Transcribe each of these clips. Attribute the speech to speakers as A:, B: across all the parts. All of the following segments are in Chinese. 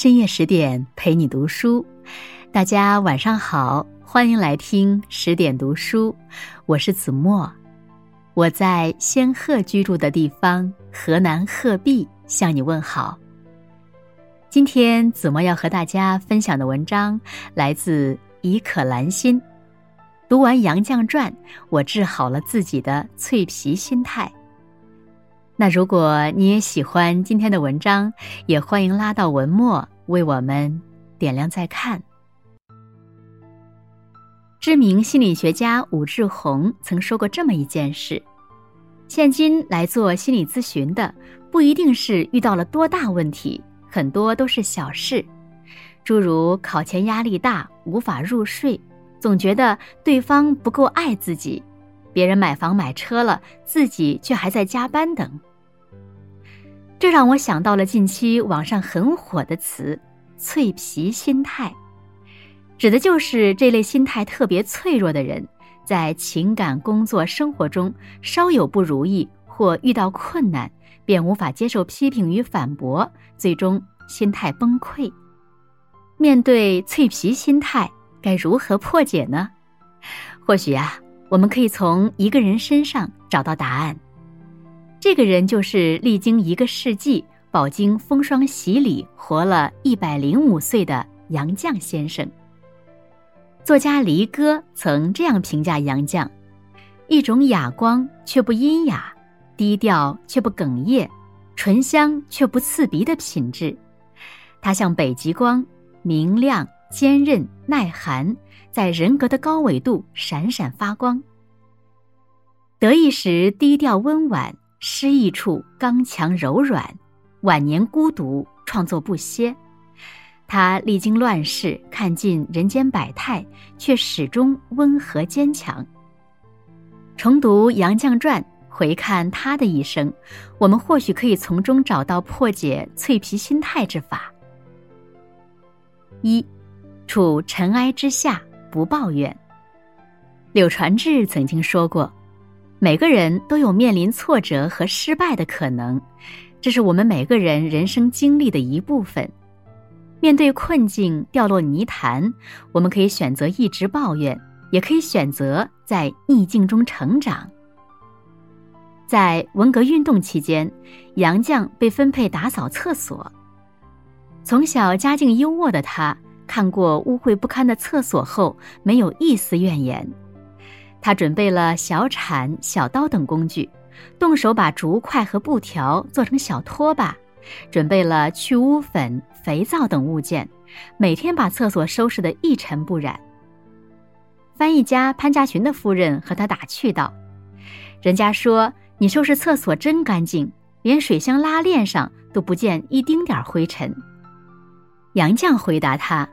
A: 深夜十点陪你读书，大家晚上好，欢迎来听十点读书，我是子墨，我在仙鹤居住的地方河南鹤壁向你问好。今天子墨要和大家分享的文章来自一可兰心，读完《杨绛传》，我治好了自己的脆皮心态。那如果你也喜欢今天的文章，也欢迎拉到文末为我们点亮再看。知名心理学家武志红曾说过这么一件事：现今来做心理咨询的，不一定是遇到了多大问题，很多都是小事，诸如考前压力大、无法入睡，总觉得对方不够爱自己，别人买房买车了，自己却还在加班等。这让我想到了近期网上很火的词“脆皮心态”，指的就是这类心态特别脆弱的人，在情感、工作、生活中稍有不如意或遇到困难，便无法接受批评与反驳，最终心态崩溃。面对脆皮心态，该如何破解呢？或许啊，我们可以从一个人身上找到答案。这个人就是历经一个世纪、饱经风霜洗礼、活了一百零五岁的杨绛先生。作家离歌曾这样评价杨绛：一种哑光却不阴哑，低调却不哽咽，醇香却不刺鼻的品质。他像北极光，明亮、坚韧、耐寒，在人格的高纬度闪闪发光。得意时低调温婉。失意处刚强柔软，晚年孤独创作不歇。他历经乱世，看尽人间百态，却始终温和坚强。重读《杨绛传》，回看他的一生，我们或许可以从中找到破解脆皮心态之法。一，处尘埃之下不抱怨。柳传志曾经说过。每个人都有面临挫折和失败的可能，这是我们每个人人生经历的一部分。面对困境掉落泥潭，我们可以选择一直抱怨，也可以选择在逆境中成长。在文革运动期间，杨绛被分配打扫厕所。从小家境优渥的他，看过污秽不堪的厕所后，没有一丝怨言。他准备了小铲、小刀等工具，动手把竹块和布条做成小拖把，准备了去污粉、肥皂等物件，每天把厕所收拾得一尘不染。翻译家潘家群的夫人和他打趣道：“人家说你收拾厕所真干净，连水箱拉链上都不见一丁点灰尘。”杨绛回答他：“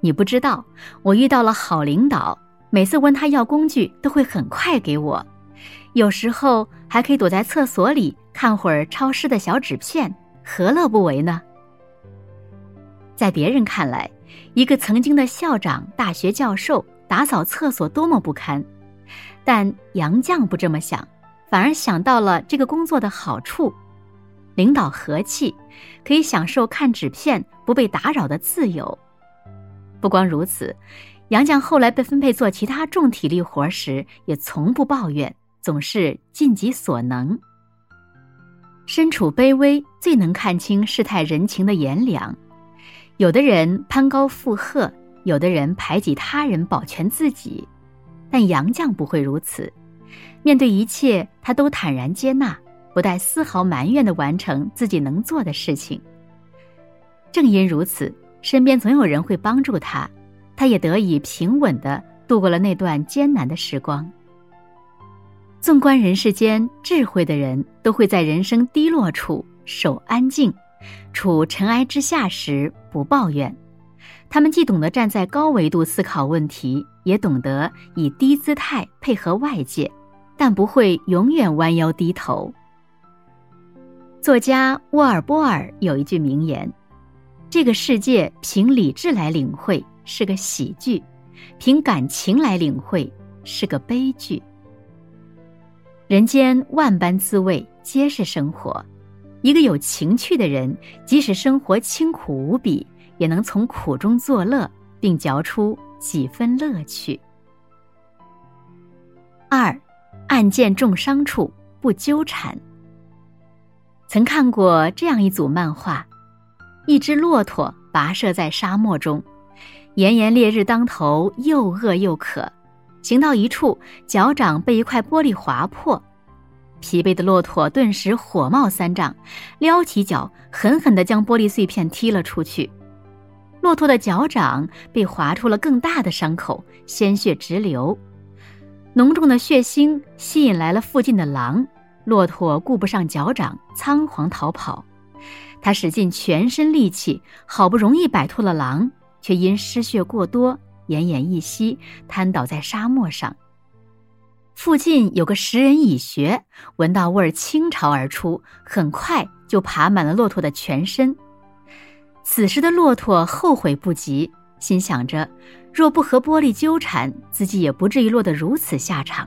A: 你不知道，我遇到了好领导。”每次问他要工具，都会很快给我，有时候还可以躲在厕所里看会儿抄诗的小纸片，何乐不为呢？在别人看来，一个曾经的校长、大学教授打扫厕所多么不堪，但杨绛不这么想，反而想到了这个工作的好处：领导和气，可以享受看纸片不被打扰的自由。不光如此。杨绛后来被分配做其他重体力活时，也从不抱怨，总是尽己所能。身处卑微，最能看清世态人情的炎凉。有的人攀高附贺，有的人排挤他人保全自己，但杨绛不会如此。面对一切，他都坦然接纳，不带丝毫埋怨的完成自己能做的事情。正因如此，身边总有人会帮助他。他也得以平稳的度过了那段艰难的时光。纵观人世间，智慧的人都会在人生低落处守安静，处尘埃之下时不抱怨。他们既懂得站在高维度思考问题，也懂得以低姿态配合外界，但不会永远弯腰低头。作家沃尔波尔有一句名言：“这个世界凭理智来领会。”是个喜剧，凭感情来领会是个悲剧。人间万般滋味，皆是生活。一个有情趣的人，即使生活清苦无比，也能从苦中作乐，并嚼出几分乐趣。二，案件重伤处不纠缠。曾看过这样一组漫画：一只骆驼跋涉在沙漠中，炎炎烈日当头，又饿又渴，行到一处，脚掌被一块玻璃划破。疲惫的骆驼顿时火冒三丈，撩起脚，狠狠地将玻璃碎片踢了出去。骆驼的脚掌被划出了更大的伤口，鲜血直流。浓重的血腥吸引来了附近的狼，骆驼顾不上脚掌，仓皇逃跑。他使尽全身力气，好不容易摆脱了狼，却因失血过多，奄奄一息，瘫倒在沙漠上。附近有个食人蚁穴，闻到味儿倾巢而出，很快就爬满了骆驼的全身。此时的骆驼后悔不及，心想着，若不和玻璃纠缠，自己也不至于落得如此下场。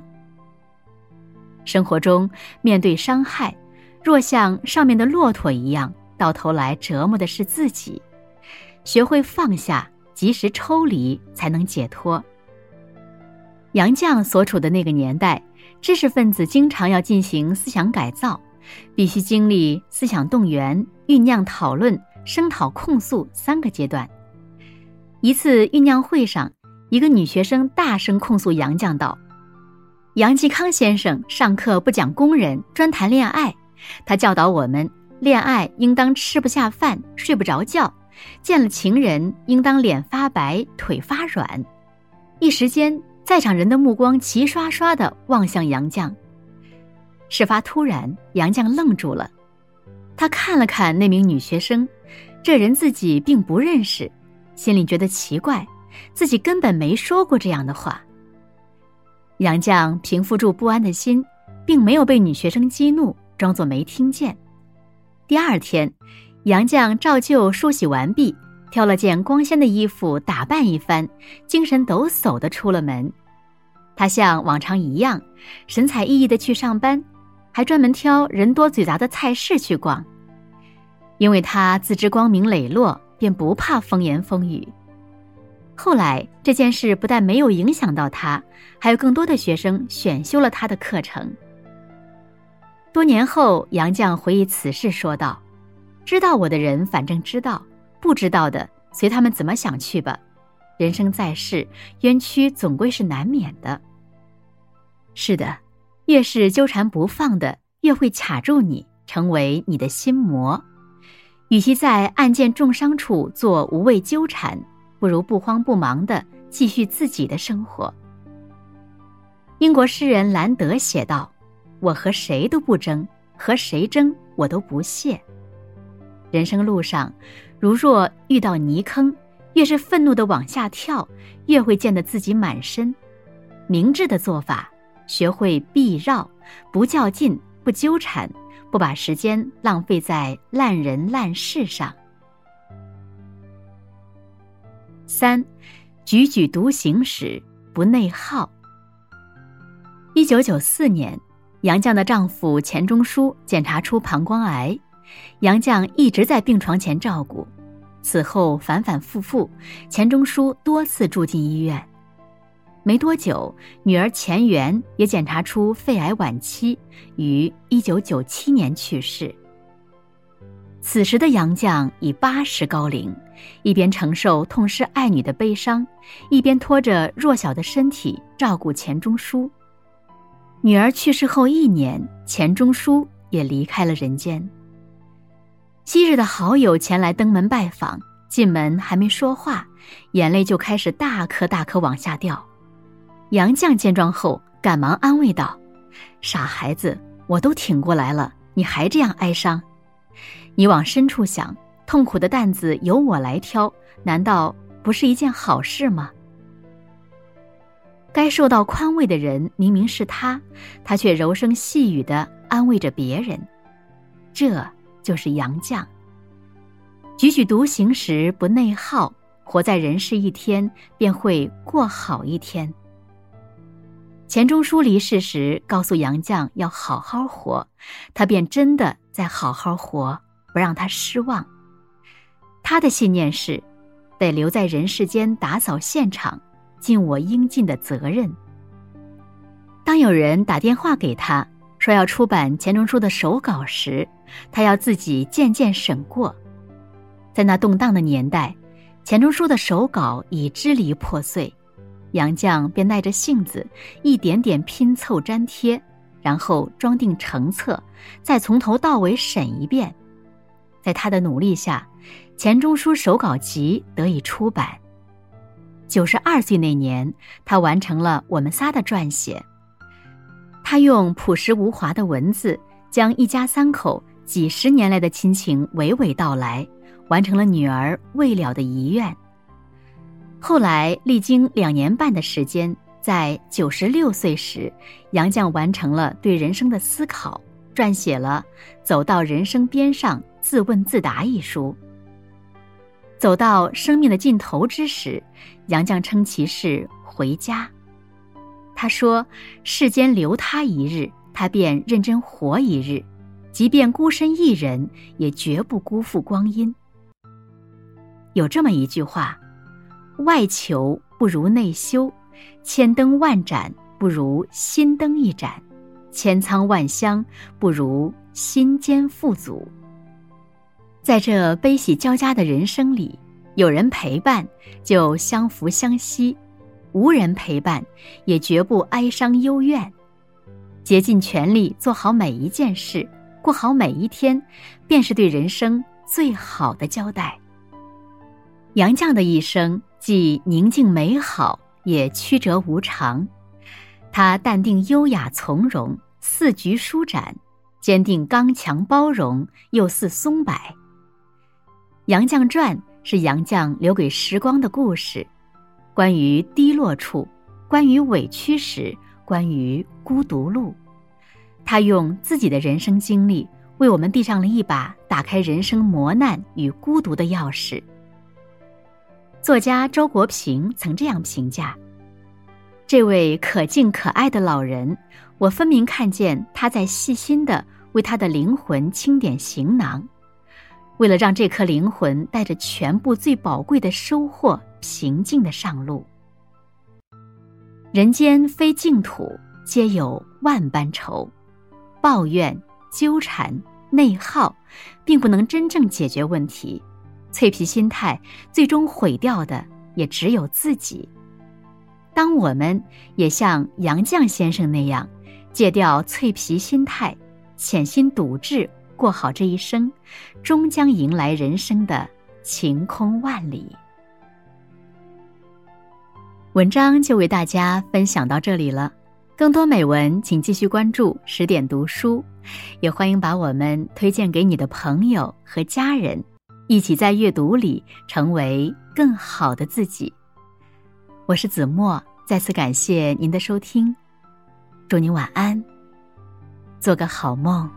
A: 生活中面对伤害，若像上面的骆驼一样，到头来折磨的是自己。学会放下，及时抽离，才能解脱。杨绛所处的那个年代，知识分子经常要进行思想改造，必须经历思想动员、酝酿讨论、声讨控诉三个阶段。一次酝酿会上，一个女学生大声控诉杨绛道：“杨继康先生上课不讲工人，专谈恋爱。他教导我们，恋爱应当吃不下饭、睡不着觉，见了情人应当脸发白、腿发软。”一时间。在场人的目光齐刷刷地望向杨绛。事发突然，杨绛愣住了。他看了看那名女学生，这人自己并不认识，心里觉得奇怪，自己根本没说过这样的话。杨绛平复住不安的心，并没有被女学生激怒，装作没听见。第二天，杨绛照旧梳洗完毕。挑了件光鲜的衣服打扮一番，精神抖擞的出了门。他像往常一样，神采奕奕的去上班，还专门挑人多嘴杂的菜市去逛。因为他自知光明磊落，便不怕风言风语。后来这件事不但没有影响到他，还有更多的学生选修了他的课程。多年后，杨绛回忆此事说道：“知道我的人，反正知道。”不知道的，随他们怎么想去吧。人生在世，冤屈总归是难免的。是的，越是纠缠不放的，越会卡住你，成为你的心魔。与其在案件重伤处做无谓纠缠，不如不慌不忙的继续自己的生活。英国诗人兰德写道：“我和谁都不争，和谁争我都不屑。”人生路上。如若遇到泥坑，越是愤怒的往下跳，越会溅得自己满身。明智的做法，学会避绕，不较劲，不纠缠，不把时间浪费在烂人烂事上。三，踽踽独行时不内耗。一九九四年，杨绛的丈夫钱钟书检查出膀胱癌。杨绛一直在病床前照顾，此后反反复复，钱钟书多次住进医院。没多久，女儿钱媛也检查出肺癌晚期，于一九九七年去世。此时的杨绛已八十高龄，一边承受痛失爱女的悲伤，一边拖着弱小的身体照顾钱钟书。女儿去世后一年，钱钟书也离开了人间。昔日的好友前来登门拜访，进门还没说话，眼泪就开始大颗大颗往下掉。杨绛见状后，赶忙安慰道：“傻孩子，我都挺过来了，你还这样哀伤？你往深处想，痛苦的担子由我来挑，难道不是一件好事吗？该受到宽慰的人明明是他，他却柔声细语的安慰着别人，这……”就是杨绛。踽踽独行时不内耗，活在人世一天，便会过好一天。钱钟书离世时，告诉杨绛要好好活，他便真的在好好活，不让他失望。他的信念是：得留在人世间打扫现场，尽我应尽的责任。当有人打电话给他说要出版钱钟书的手稿时，他要自己件件审过。在那动荡的年代，钱钟书的手稿已支离破碎，杨绛便耐着性子一点点拼凑粘贴，然后装订成册，再从头到尾审一遍。在他的努力下，钱钟书手稿集得以出版。九十二岁那年，他完成了我们仨的撰写。他用朴实无华的文字，将一家三口几十年来的亲情娓娓道来。完成了女儿未了的遗愿。后来历经两年半的时间，在九十六岁时，杨绛完成了对人生的思考，撰写了《走到人生边上自问自答》一书。走到生命的尽头之时，杨绛称其是回家。他说：“世间留他一日，他便认真活一日；即便孤身一人，也绝不辜负光阴。”有这么一句话：“外求不如内修，千灯万盏不如心灯一盏，千仓万箱不如心间富足。”在这悲喜交加的人生里，有人陪伴就相扶相惜；无人陪伴，也绝不哀伤幽怨。竭尽全力做好每一件事，过好每一天，便是对人生最好的交代。杨绛的一生既宁静美好，也曲折无常。他淡定优雅从容，似菊舒展；坚定刚强包容，又似松柏。《杨绛传》是杨绛留给时光的故事，关于低落处，关于委屈时，关于孤独路。他用自己的人生经历，为我们递上了一把打开人生磨难与孤独的钥匙。作家周国平曾这样评价：“这位可敬可爱的老人，我分明看见他在细心的为他的灵魂清点行囊，为了让这颗灵魂带着全部最宝贵的收获，平静的上路。人间非净土，皆有万般愁，抱怨、纠缠、内耗，并不能真正解决问题。”脆皮心态最终毁掉的也只有自己。当我们也像杨绛先生那样，戒掉脆皮心态，潜心笃志，过好这一生，终将迎来人生的晴空万里。文章就为大家分享到这里了，更多美文请继续关注十点读书，也欢迎把我们推荐给你的朋友和家人。一起在阅读里成为更好的自己。我是子墨，再次感谢您的收听，祝您晚安，做个好梦。